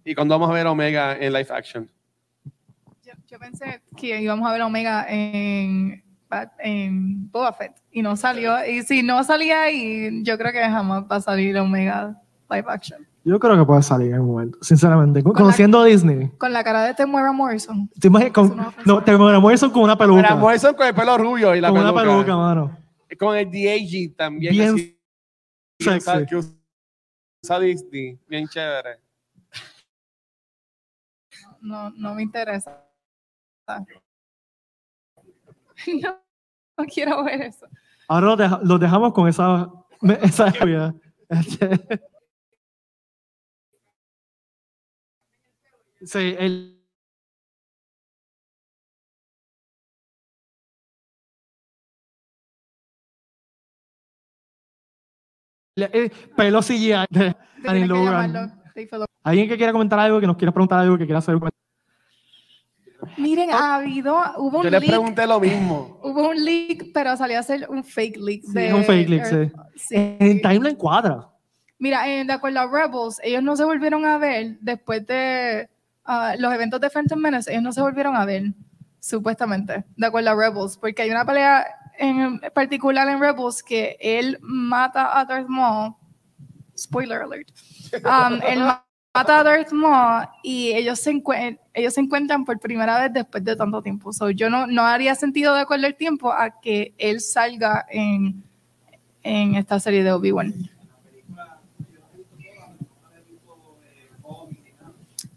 Y cuando vamos a ver Omega en live action. Yo, pensé que íbamos a ver Omega en, en Boba Fett y no salió. Y si no salía ahí, yo creo que jamás va a salir Omega live action. yo creo que puede salir en un momento. Sinceramente, Con la- conociendo a Disney. Con la cara de Temuera Morrison. ¿Te imaginas? Con, no a no, te Morrison con una peluca. Para Morrison con el pelo rubio y la con peluca. una peluca, mano. Con el DAG también. Bien así, sexy. que usa Disney. Bien chévere. No, no me interesa. *laughs* No, no quiero ver eso. Ahora deja- los dejamos con esa, esa idea. Este- *laughs* Sí, el, el pelo CGI de. Alguien que quiera comentar algo, que nos quiera preguntar algo, que quiera hacer un. Miren, ha habido, hubo un Yo le leak, pregunté lo mismo. *laughs* hubo un leak, pero salió a ser un fake leak. Sí, de un fake leak, Earth- sí. sí. En timeline cuadra. Mira, en, de acuerdo a Rebels, ellos no se volvieron a ver después de ah, los eventos de Phantom Menace, ellos no se volvieron a ver, supuestamente, de acuerdo a Rebels, porque hay una pelea en particular en Rebels que él mata a Darth Maul, spoiler alert, *laughs* um, él mata a Darth Maul y ellos se, ellos se encuentran por primera vez después de tanto tiempo. So, yo no, no haría sentido de acuerdo al tiempo a que él salga en, en esta serie de Obi-Wan.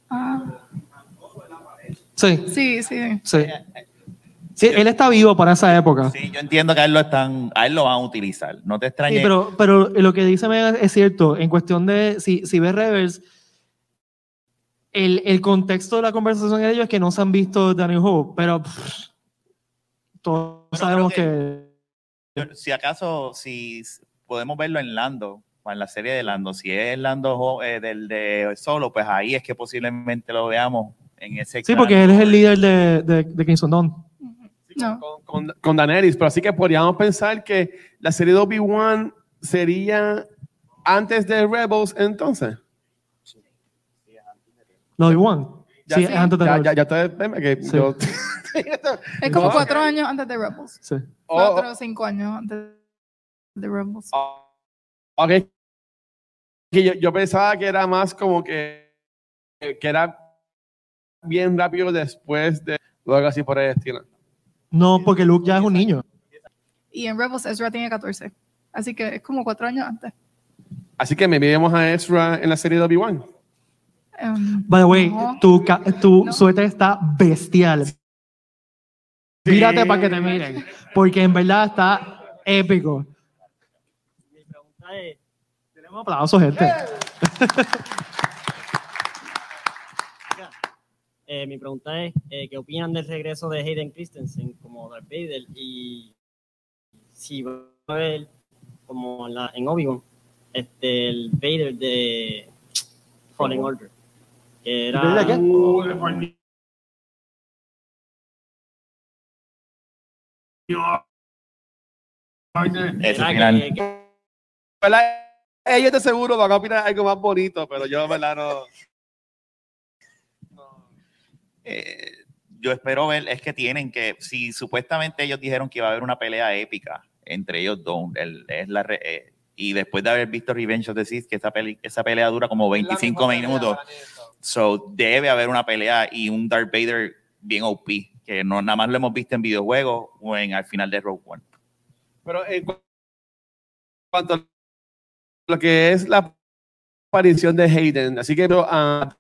Ah, Sí, sí, sí. sí. Sí, él está vivo para esa época. Sí, yo entiendo que a él lo están, a él lo van a utilizar. No te Sí, extrañes. pero, pero lo que dice Megan es cierto. En cuestión de, si, si ves Rebels, el, el contexto de la conversación de ellos es que no se han visto Danny Hope, pero pff, todos Pero sabemos que... Si acaso, si podemos verlo en Lando, en la serie de Lando. Si es Lando eh, del de solo, pues ahí es que posiblemente lo veamos en ese Sí, porque él es el líder de, de, de Kingston Dawn. No. con, con, con Daenerys, pero así que podríamos pensar que la serie de Obi-Wan sería antes de Rebels entonces. Lo de One. Ya Sí, sí, es antes de ya, Rebels. ya, ya ustedes ven que Sí. yo... *laughs* Es como No. cuatro años antes de Rebels. Sí. Oh, Cuatro o cinco años antes de Rebels. oh, ok. Que yo, yo pensaba que era más como que, que era bien rápido después de luego así por el estilo. No, porque Luke ya es un niño. Y en Rebels Ezra tiene 14. Así que es como cuatro años antes. Así que me vemos a Ezra en la serie de Obi-Wan. Um, By the way, no. tu, tu No. suéter está bestial. Mírate para que te miren. Porque en verdad está épico. Mi pregunta es, Tenemos aplausos, gente. eh, mi pregunta es eh, ¿qué opinan del regreso de Hayden Christensen como Darth Vader? Y si va a ver como en, la, en Obi-Wan, este, el Vader de Fallen Order. Que era... ¿Vader de qué? Ese era. Ellos de seguro van a opinar algo más bonito, pero yo, ¿verdad? No. Eh, yo espero ver, es que tienen que, si supuestamente ellos dijeron que iba a haber una pelea épica entre ellos dos, el- es la re- eh, y después de haber visto Revenge of the Sith, que esa, peli- esa pelea dura como 25 minutos, so debe haber una pelea y un Darth Vader bien OP, que no nada más lo hemos visto en videojuegos o en al final de Rogue One. Pero en cu- cuanto a lo que es la aparición de Hayden, así que pero, ah,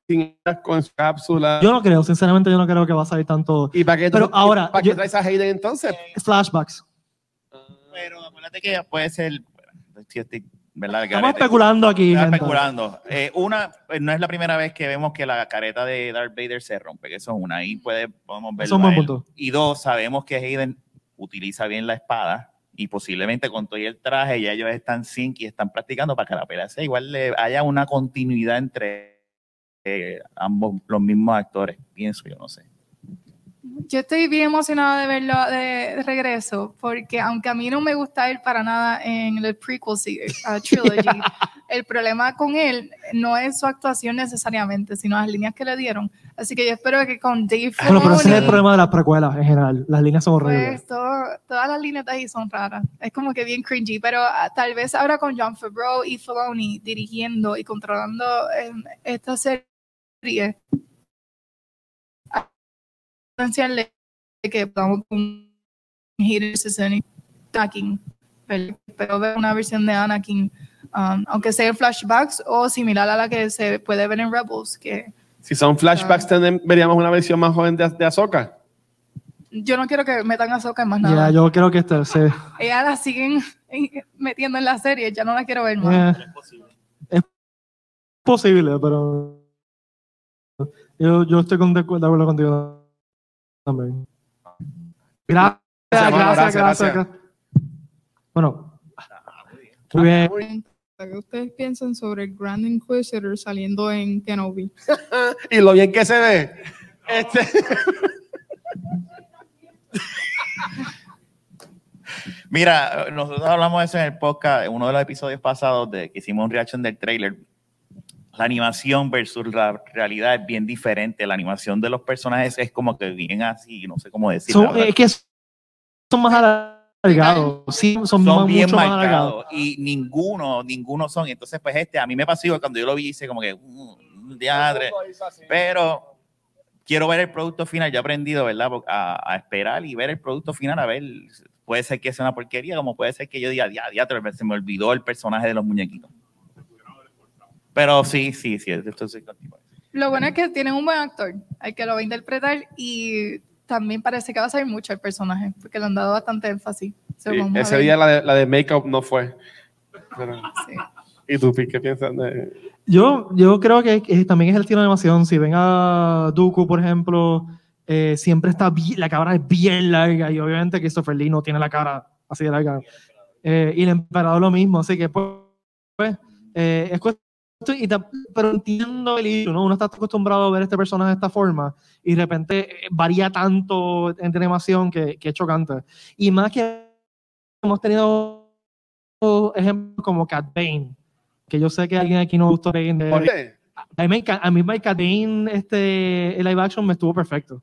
con su cápsula. Yo no creo, sinceramente, yo no creo que va a salir tanto ¿Y para qué, Pero tú- ahora, ¿para qué yo- traes a Hayden entonces? flashbacks. Pero acuérdate que puede ser, estoy- ¿verdad? Estamos especulando aquí. Gente. especulando. Eh, una, pues, no es la primera vez que vemos que la careta de Darth Vader se rompe, que eso es una. Ahí puede, podemos verlo. Y dos, sabemos que Hayden utiliza bien la espada y posiblemente con todo y el traje ya ellos están sync y están practicando para que la pelea sea igual le haya una continuidad entre eh, ambos los mismos actores, pienso yo, no sé. Yo estoy bien emocionada de verlo de, regreso, porque aunque a mí no me gusta él para nada en el prequel series, uh, *laughs* trilogy, el problema con él no es su actuación necesariamente, sino las líneas que le dieron. Así que yo espero que con Dave Bueno, pero ese es el problema de las precuelas en general. Las líneas son horribles. pues, todo- todas las líneas de ahí son raras. Es como que bien cringy, pero ah, tal vez ahora con John Favreau y Filoni dirigiendo y controlando eh, esta serie, de que podamos un Hayden Christensen Anakin, pero pero ver una versión de Anakin, um, aunque sea en flashbacks o similar a la que se puede ver en Rebels, que Si son flashbacks, tendremos- veríamos una versión más joven de, de Ahsoka. yo no quiero que metan a Soka en más Ya, nada. yo creo que este, sí. Ella la siguen *laughs* metiendo en la serie, ya no la quiero ver más. Eh, es posible, pero yo, yo estoy con, de acuerdo contigo también. Gracias, Gracias, gracias, gracias, gracias. gracias. Bueno, muy bien. ¿Qué ustedes piensan sobre el Grand Inquisitor saliendo en Kenobi? *laughs* Y lo bien que se ve. Este, *laughs* Mira, nosotros hablamos de eso en el podcast, en uno de los episodios pasados de que hicimos un reaction del trailer. La animación versus la realidad es bien diferente. La animación de los personajes es como que bien así, no sé cómo decirlo. Son, es que son más alargados. Sí, son, son más- bien mucho más alargados. marcados y ninguno, ninguno son. Entonces, pues este, a mí me pasó igual cuando yo lo vi, hice como que, mm, diadre. Pero quiero ver el producto final. Yo he aprendido, ¿verdad? A, a esperar y ver el producto final, a ver. Puede ser que sea una porquería, como puede ser que yo diga, ya, ya, se me olvidó el personaje de los muñequitos. Pero sí, sí, sí, esto sí contigo. Lo bueno es que tienen un buen actor, al que lo va a interpretar y también parece que va a salir mucho el personaje, porque le han dado bastante énfasis. Sí, ese día la de, la de make-up no fue. Pero- Sí. ¿Y tú, qué piensas de...? Yo, yo creo que eh, también es el estilo de animación. Si ven a Dooku, por ejemplo, eh, siempre está bien, la cámara es bien larga y obviamente Christopher Lee no tiene la cara así de larga. Eh, y el emperador lo mismo, así que pues, pues, Eh, es cuestión, y pero entiendo el issue, ¿no? Uno está acostumbrado a ver este personaje de esta forma y de repente eh, varía tanto en animación que, que es chocante. Y más que hemos tenido ejemplos como Cat Bane, que yo sé que a alguien aquí no gustó Bane. de- Oye, a mí, me enca- a mí Cat Bane, este, el live action me estuvo perfecto.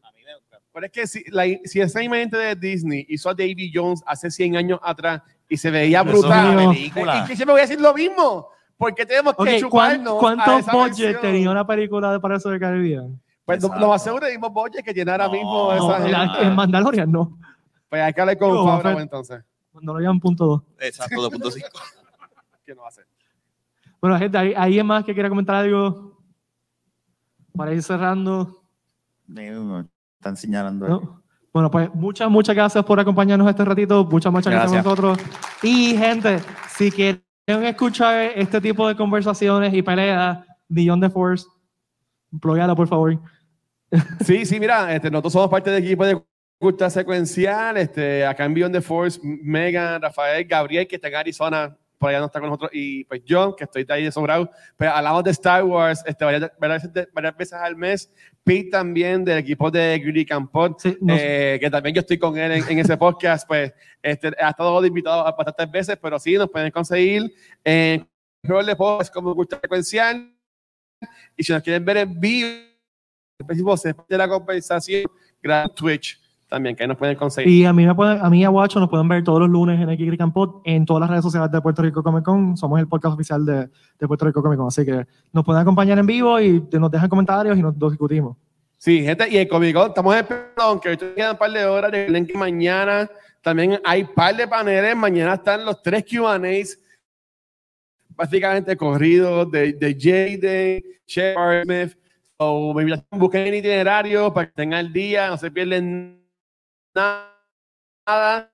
Pero es que si, la, si esa imagen de Disney hizo a Davy Jones hace 100 años atrás y se veía es brutal, película. y que siempre voy a decir lo mismo. Porque tenemos que ¿cuán- chuparnos a ¿cuántos esa budget versión? tenía una película de Piratas del Caribbean? Pues lo- Exacto. lo más seguro es el mismo budget que tiene ahora No, mismo No, esa en, gente. en Mandalorian no. Pues hay que hablar con Fred. entonces. Cuando lo llevan punto dos. Exacto, 2.5. *laughs* ¿Qué no va a hacer? Bueno, gente, ¿hay alguien más que quiera comentar algo? Para ir cerrando. Están señalando. ¿no? Bueno, pues muchas, muchas gracias por acompañarnos este ratito. Muchas, muchas gracias, Gracias. a nosotros. Y, gente, si quieren escuchar este tipo de conversaciones y peleas, Beyond the Force, por favor. *laughs* Sí, sí, mira, este, nosotros somos parte del equipo de Cultura Secuencial, este, acá en Beyond the Force, Megan, Rafael, Gabriel, que está en Arizona, por allá no está con nosotros, y pues yo, que estoy de ahí de sobrado, pero hablamos de Star Wars este, varias, varias, varias veces al mes, Pete también del equipo de Greedy Campot, Sí, no- eh, que también yo estoy con él en, en ese podcast, pues este, ha estado invitado bastantes veces, pero sí, nos pueden conseguir en de Podcast como Cultura Secuencial, y si nos quieren ver en vivo, específico de la compensación, gran Twitch también, que nos pueden conseguir. Y a mí, me pueden, a mí y a Guacho nos pueden ver todos los lunes en X Campot en todas las redes sociales de Puerto Rico Comic Con. Somos el podcast oficial de, de Puerto Rico Comic Con. Así que nos pueden acompañar en vivo y nos dejan comentarios y nos discutimos. Sí, gente, y el Comic Con, estamos esperando, aunque ahorita quedan un par de horas, recuerden que mañana también hay par de paneles, mañana están los tres Q&As, básicamente corridos de, de Shepard Smith, o me busquen el itinerario para que tengan el día, no se pierden nada.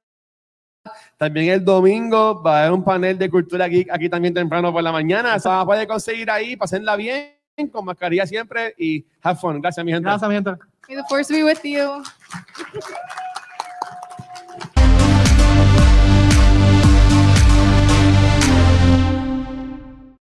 También el domingo va a haber un panel de cultura geek aquí también temprano por la mañana. Se van a poder conseguir ahí, pasenla bien, con mascarilla siempre y have fun. Gracias, mi gente. Gracias, mi gente. May the force be with you.